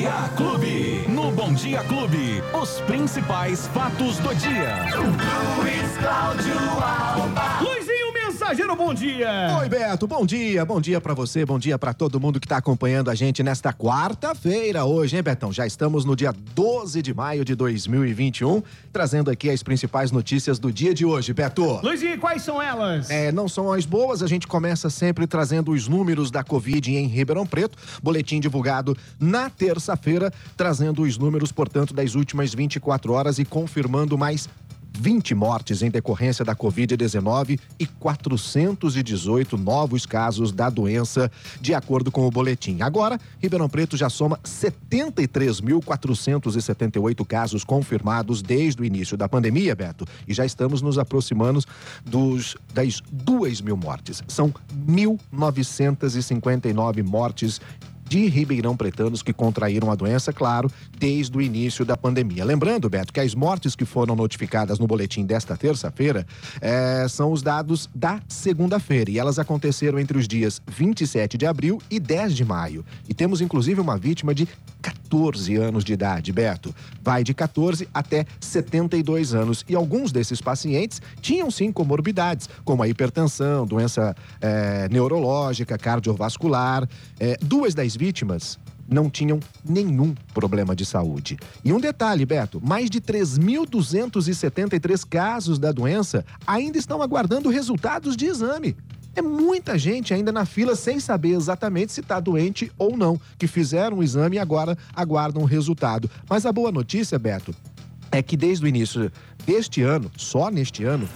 Dia Clube. No Bom Dia Clube, os principais fatos do dia. Luiz Cláudio Alba. Luizinho Mensageiro, bom dia. Oi, Beto, bom dia. Bom dia para você, bom dia para todo mundo que tá acompanhando a gente nesta quarta-feira hoje, hein, Betão? Já estamos no dia 12 de maio de 2021, trazendo aqui as principais notícias do dia de hoje, Beto. Luizinho, quais são elas? É, não são as boas, a gente começa sempre trazendo os números da Covid em Ribeirão Preto, boletim divulgado na terça-feira, trazendo os números, portanto, das últimas 24 horas e confirmando mais 20 mortes em decorrência da Covid-19 e 418 novos casos da doença, de acordo com o boletim. Agora, Ribeirão Preto já soma 73.478 casos confirmados desde o início da pandemia, Beto, e já estamos nos aproximando dos, das 2 mil mortes. São 1.959 mortes de Ribeirão Pretanos que contraíram a doença, claro, desde o início da pandemia. Lembrando, Beto, que as mortes que foram notificadas no boletim desta terça-feira é, são os dados da segunda-feira e elas aconteceram entre os dias 27 de abril e 10 de maio. E temos inclusive uma vítima de 14 anos de idade, Beto. Vai de 14 até 72 anos. E alguns desses pacientes tinham sim comorbidades, como a hipertensão, doença é, neurológica, cardiovascular. É, duas das vítimas não tinham nenhum problema de saúde. E um detalhe, Beto: mais de 3.273 casos da doença ainda estão aguardando resultados de exame. É muita gente ainda na fila sem saber exatamente se está doente ou não, que fizeram o exame e agora aguardam o resultado. Mas a boa notícia, Beto, é que desde o início deste ano, só neste ano,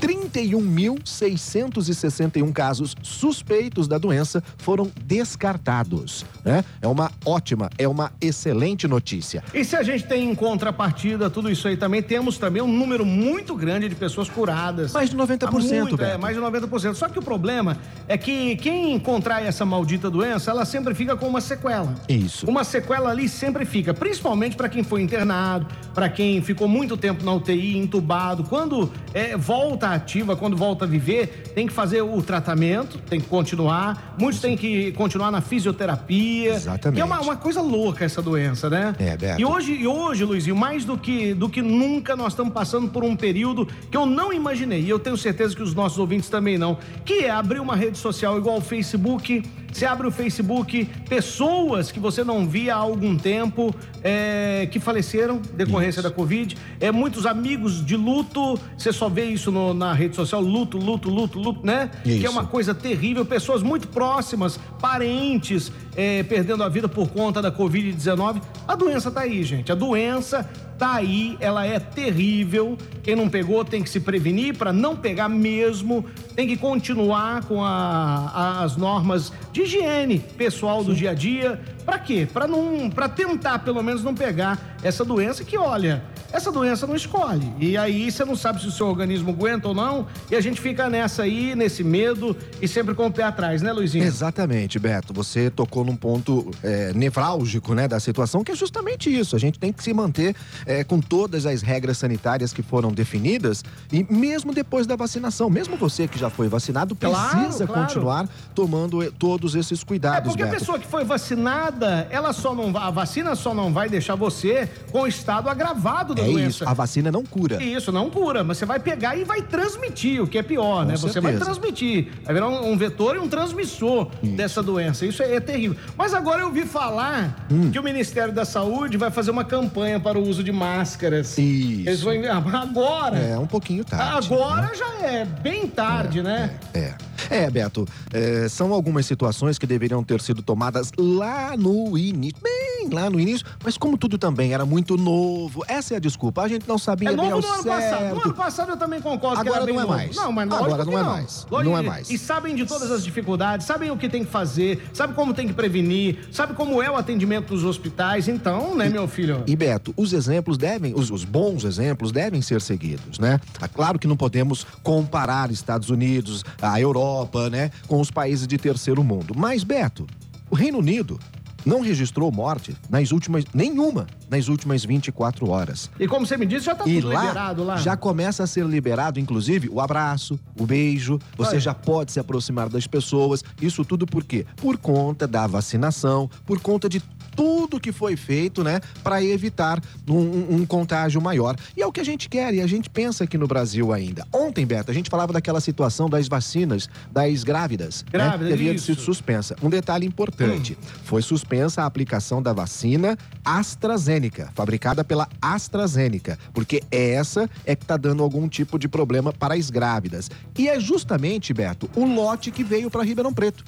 31.661 casos suspeitos da doença foram descartados. Né? É uma ótima, é uma excelente notícia. E se a gente tem em contrapartida tudo isso aí também, temos também um número muito grande de pessoas curadas. Mais de 90%. Muito, é, mais de 90%. Só que o problema é que quem contrai essa maldita doença, ela sempre fica com uma sequela. Isso. Uma sequela ali sempre fica, principalmente para quem foi internado, para quem ficou muito tempo na UTI, entubado. Quando é, volta ativa, quando volta a viver, tem que fazer o tratamento, tem que continuar. Muitos têm que continuar na fisioterapia. Exatamente. Que é uma, uma coisa louca essa doença, né? É, Beto. E hoje, e hoje, Luizinho, mais do que, do que nunca, nós estamos passando por um período que eu não imaginei, e eu tenho certeza que os nossos ouvintes também não, que é abrir uma rede social igual o Facebook. Você abre o Facebook, pessoas que você não via há algum tempo, é, que faleceram decorrência isso. da Covid. É, muitos amigos de luto, você só vê isso no, na rede social, luto, luto, luto, luto, né? Isso. Que é uma coisa terrível. Pessoas muito próximas, parentes, é, perdendo a vida por conta da Covid-19. A doença tá aí, gente. A doença tá aí, ela é terrível. Quem não pegou tem que se prevenir para não pegar mesmo. Tem que continuar com a, as normas de higiene pessoal do Sim. dia a dia. Para quê? Para não, para tentar pelo menos não pegar essa doença que, olha, essa doença não escolhe. E aí você não sabe se o seu organismo aguenta ou não, e a gente fica nessa aí, nesse medo e sempre com o pé atrás, né, Luizinho? Exatamente, Beto. Você tocou num ponto é, nevrálgico, né, da situação, que é justamente isso. A gente tem que se manter é, com todas as regras sanitárias que foram definidas e mesmo depois da vacinação, mesmo você que já foi vacinado, precisa claro, claro. continuar tomando eh, todos esses cuidados, É porque Beto. a pessoa que foi vacinada, ela só não a vacina só não vai deixar você com o estado agravado da é doença. Isso, a vacina não cura. Isso, não cura, mas você vai pegar e vai transmitir, o que é pior, com né? Certeza. Você vai transmitir. Vai virar um, um vetor e um transmissor isso. dessa doença. Isso é, é, terrível. Mas agora eu ouvi falar hum. que o Ministério da Saúde vai fazer uma campanha para o uso de máscaras. Isso. Eles vão agora. É, um pouquinho tarde. Agora né? já é bem tarde, é, né? É. é. É, Beto, é, são algumas situações que deveriam ter sido tomadas lá no início, bem lá no início, mas como tudo também era muito novo, essa é a desculpa, a gente não sabia é bem ao no ano certo. Passado. No ano passado eu também concordo Agora que era não é mais. Não, mas Agora não é não. mais. Lógico, não é mais. E sabem de todas as dificuldades, sabem o que tem que fazer, sabem como tem que prevenir, sabe como é o atendimento dos hospitais, então, né, e, meu filho? E Beto, os exemplos devem, os, os bons exemplos devem ser seguidos, né? É claro que não podemos comparar Estados Unidos, a Europa, né, com os países de terceiro mundo. Mas, Beto, o Reino Unido não registrou morte nas últimas nenhuma nas últimas 24 horas. E como você me disse, já está tudo lá, liberado lá. Já começa a ser liberado, inclusive, o abraço, o beijo. Você Olha. já pode se aproximar das pessoas. Isso tudo por quê? Por conta da vacinação, por conta de tudo que foi feito, né, para evitar um, um, um, contágio maior. E é o que a gente quer e a gente pensa aqui no Brasil ainda. Ontem, Beto, a gente falava daquela situação das vacinas das grávidas, Grávidas, né, que havia sido suspensa. Um detalhe importante: hum. foi suspensa a aplicação da vacina AstraZeneca, fabricada pela AstraZeneca, porque essa é que está dando algum tipo de problema para as grávidas. E é justamente, Beto, o lote que veio para Ribeirão Preto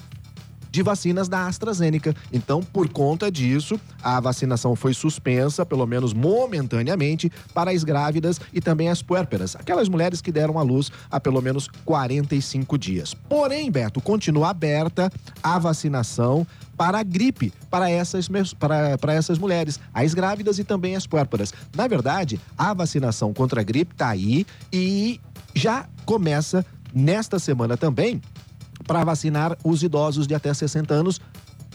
de vacinas da AstraZeneca. Então, por conta disso, a vacinação foi suspensa, pelo menos momentaneamente, para as grávidas e também as puérperas, aquelas mulheres que deram à luz há pelo menos 45 dias. Porém, Beto, continua aberta a vacinação para a gripe, para essas, para, para essas mulheres, as grávidas e também as puérperas. Na verdade, a vacinação contra a gripe está aí e já começa nesta semana também para vacinar os idosos de até 60 anos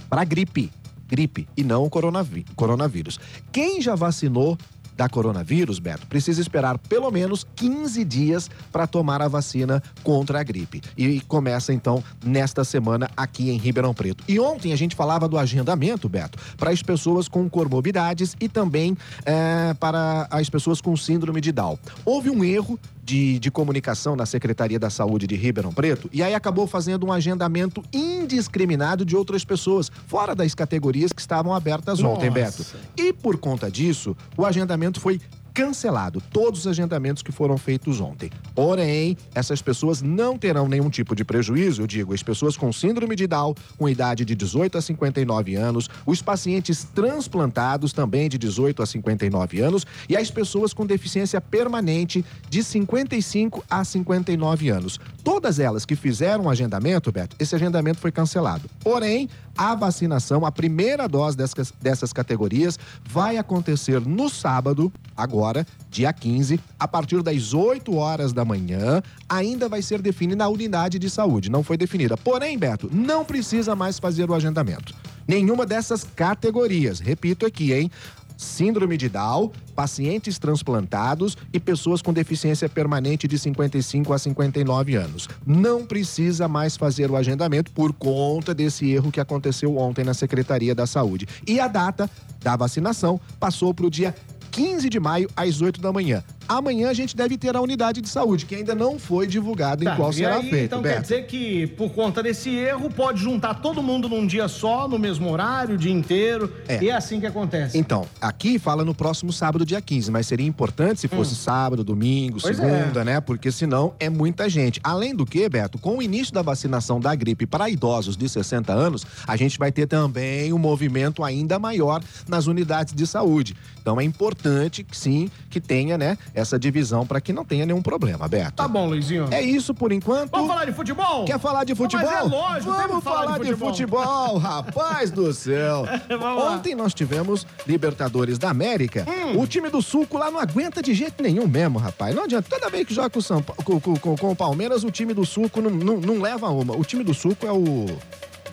para gripe. Gripe e não coronavírus. Quem já vacinou da coronavírus, Beto, precisa esperar pelo menos 15 dias para tomar a vacina contra a gripe. E começa então nesta semana aqui em Ribeirão Preto. E ontem a gente falava do agendamento, Beto, para as pessoas com comorbidades e também é, para as pessoas com síndrome de Down. Houve um erro de, de, comunicação na Secretaria da Saúde de Ribeirão Preto e aí acabou fazendo um agendamento indiscriminado de outras pessoas, fora das categorias que estavam abertas Nossa. ontem, Beto. E por conta disso, o agendamento foi cancelado todos os agendamentos que foram feitos ontem. Porém, essas pessoas não terão nenhum tipo de prejuízo, eu digo, as pessoas com síndrome de Down, com idade de 18 a 59 anos, os pacientes transplantados também de 18 a 59 anos e as pessoas com deficiência permanente de 55 a 59 anos. Todas elas que fizeram o agendamento, Beto, esse agendamento foi cancelado. Porém, a vacinação, a primeira dose dessas, dessas categorias, vai acontecer no sábado, agora, dia 15, a partir das 8 horas da manhã. Ainda vai ser definida a unidade de saúde, não foi definida. Porém, Beto, não precisa mais fazer o agendamento. Nenhuma dessas categorias, repito aqui, hein? síndrome de Down, pacientes transplantados e pessoas com deficiência permanente de 55 a 59 anos. Não precisa mais fazer o agendamento por conta desse erro que aconteceu ontem na Secretaria da Saúde. E a data da vacinação passou para o dia 15 de maio, às 8 da manhã. Amanhã a gente deve ter a unidade de saúde, que ainda não foi divulgado tá, em qual será aí, feito. Então Beto. quer dizer que, por conta desse erro, pode juntar todo mundo num dia só, no mesmo horário, o dia inteiro. É. E é assim que acontece. Então, aqui fala no próximo sábado, dia 15, mas seria importante se fosse hum. sábado, domingo, pois segunda, é. né? Porque senão é muita gente. Além do que, Beto, com o início da vacinação da gripe para idosos de 60 anos, a gente vai ter também um movimento ainda maior nas unidades de saúde. Então é importante, sim, que tenha, né, essa divisão para que não tenha nenhum problema, Beto. Tá bom, Luizinho. É isso por enquanto. Vamos falar de futebol? Quer falar de futebol? Mas é lógico, Vamos falar, falar de, futebol. de futebol, rapaz do céu. Ontem nós tivemos Libertadores da América. Hum. O time do Suco lá não aguenta de jeito nenhum mesmo, rapaz. Não adianta. Toda vez que joga com o, São, com, com, com o Palmeiras, o time do Suco não, não, não leva uma. O time do Suco é o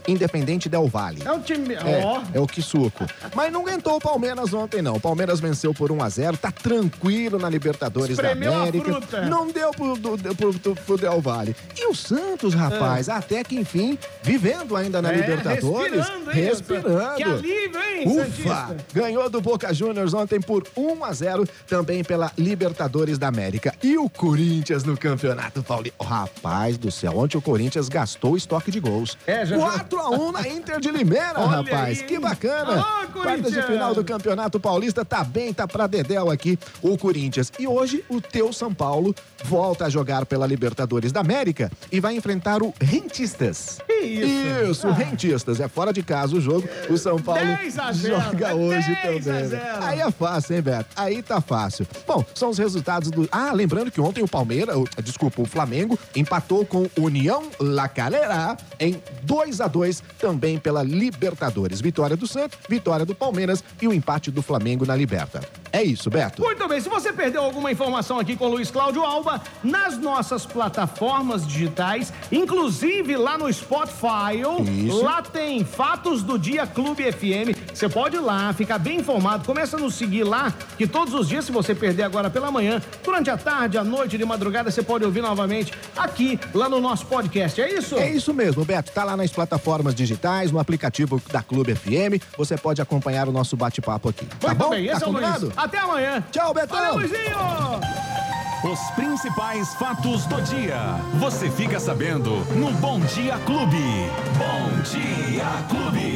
Independente Del Vale. É o time. É, é o Kisuko. Mas não aguentou o Palmeiras ontem, não. O Palmeiras venceu por 1 a 0 tá tranquilo na Libertadores Espremeu da América. Não deu pro, do, pro, pro, pro, Del Valle. E o Santos, rapaz, é. até que enfim, vivendo ainda na é, Libertadores. Respirando, hein, respirando. Que alívio, hein, Ufa! Santista. Ganhou do Boca Juniors ontem por 1 a 0 também pela Libertadores da América. E o Corinthians no Campeonato Paulista. Rapaz do céu, ontem o Corinthians gastou o estoque de gols. É, já, 4 4x1 na Inter de Limeira, Olha rapaz. Aí. Que bacana. Quartas de final do Campeonato Paulista, tá bem, tá pra Dedéu aqui o Corinthians. E hoje o teu São Paulo volta a jogar pela Libertadores da América e vai enfrentar o Rentistas. Que isso? Isso, ah. Rentistas. É fora de casa o jogo. O São Paulo joga hoje também. Né? Aí é fácil, hein, Beto? Aí tá fácil. Bom, são os resultados do. Ah, lembrando que ontem o Palmeiras, desculpa, o Flamengo empatou com União La Calera em 2 a 2 2, também pela Libertadores. Vitória do Santos, vitória do Palmeiras e o empate do Flamengo na Liberta. É isso, Beto. Muito bem, se você perdeu alguma informação aqui com o Luiz Cláudio Alba, nas nossas plataformas digitais, inclusive lá no Spotify, isso. lá tem Fatos do Dia Clube FM Você pode ir lá, ficar bem informado. Começa a nos seguir lá, que todos os dias, se você perder agora pela manhã, durante a tarde, a noite, de madrugada, você pode ouvir novamente aqui, lá no nosso podcast. É isso? É isso mesmo, Beto. Tá lá nas plataformas digitais, no aplicativo da Clube FM. Você pode acompanhar o nosso bate-papo aqui. Tá Muito bom? bem, esse tá é o Luiz. Até amanhã. Tchau, Betão. Valeu, Luizinho! Os principais fatos do dia. Você fica sabendo no Bom Dia Clube. Bom Dia Clube.